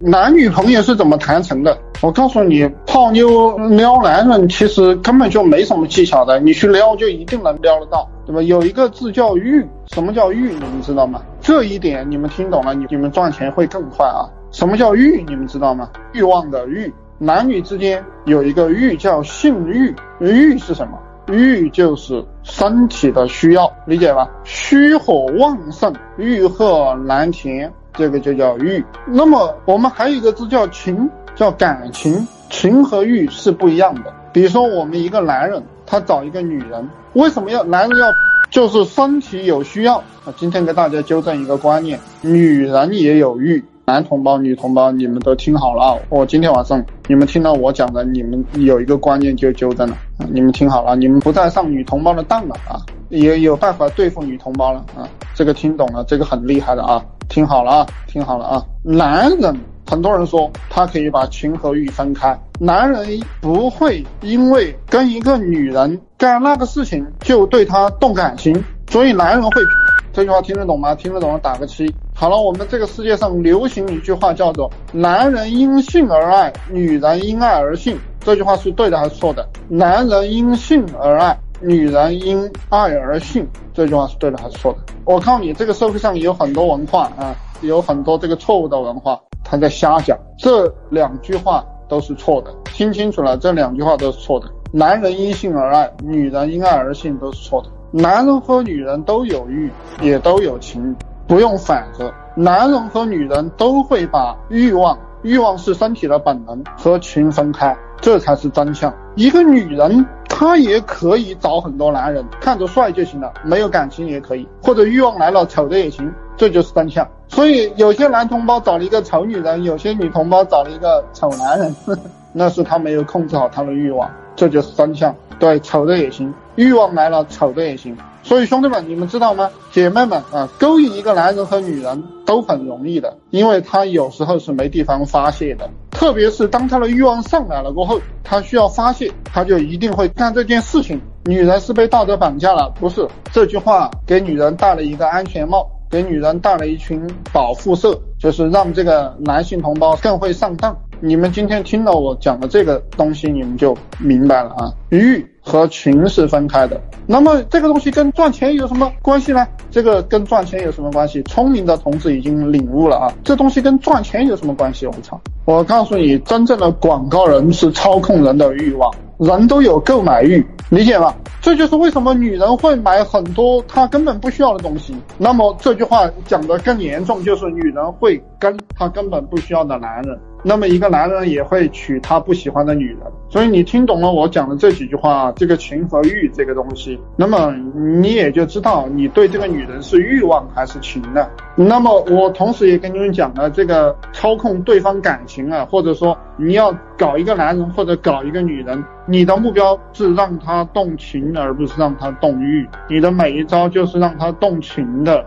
男女朋友是怎么谈成的？我告诉你，泡妞撩男人其实根本就没什么技巧的，你去撩就一定能撩得到，对吧？有一个字叫欲，什么叫欲？你们知道吗？这一点你们听懂了，你你们赚钱会更快啊！什么叫欲？你们知道吗？欲望的欲，男女之间有一个欲叫性欲，欲是什么？欲就是身体的需要，理解吧？虚火旺盛，欲壑难填。这个就叫欲，那么我们还有一个字叫情，叫感情，情和欲是不一样的。比如说我们一个男人，他找一个女人，为什么要男人要？就是身体有需要。啊，今天给大家纠正一个观念，女人也有欲。男同胞、女同胞，你们都听好了啊！我今天晚上你们听到我讲的，你们有一个观念就纠正了。你们听好了，你们不再上女同胞的当了啊！也有办法对付女同胞了啊！这个听懂了，这个很厉害的啊！听好了啊，听好了啊！男人，很多人说他可以把情和欲分开，男人不会因为跟一个女人干那个事情就对她动感情，所以男人会。这句话听得懂吗？听得懂打个七。好了，我们这个世界上流行一句话叫做“男人因性而爱，女人因爱而性”，这句话是对的还是错的？男人因性而爱。女人因爱而性，这句话是对的还是错的？我告诉你，这个社会上有很多文化啊，有很多这个错误的文化，他在瞎讲。这两句话都是错的，听清楚了，这两句话都是错的。男人因性而爱，女人因爱而性都是错的。男人和女人都有欲，也都有情，不用反着。男人和女人都会把欲望，欲望是身体的本能，和情分开，这才是真相。一个女人。她也可以找很多男人，看着帅就行了，没有感情也可以，或者欲望来了丑的也行，这就是真相。所以有些男同胞找了一个丑女人，有些女同胞找了一个丑男人，那是他没有控制好他的欲望，这就是真相。对，丑的也行，欲望来了，丑的也行。所以兄弟们，你们知道吗？姐妹们啊，勾引一个男人和女人都很容易的，因为他有时候是没地方发泄的，特别是当他的欲望上来了过后，他需要发泄，他就一定会干这件事情。女人是被道德绑架了，不是？这句话给女人戴了一个安全帽，给女人戴了一群保护色，就是让这个男性同胞更会上当。你们今天听到我讲的这个东西，你们就明白了啊，欲。和情是分开的，那么这个东西跟赚钱有什么关系呢？这个跟赚钱有什么关系？聪明的同志已经领悟了啊，这东西跟赚钱有什么关系？我操！我告诉你，真正的广告人是操控人的欲望，人都有购买欲，理解吗？这就是为什么女人会买很多她根本不需要的东西。那么这句话讲的更严重，就是女人会跟她根本不需要的男人。那么一个男人也会娶他不喜欢的女人，所以你听懂了我讲的这几句话，这个情和欲这个东西，那么你也就知道你对这个女人是欲望还是情了。那么我同时也跟你们讲了，这个操控对方感情啊，或者说你要搞一个男人或者搞一个女人，你的目标是让他动情而不是让他动欲，你的每一招就是让他动情的。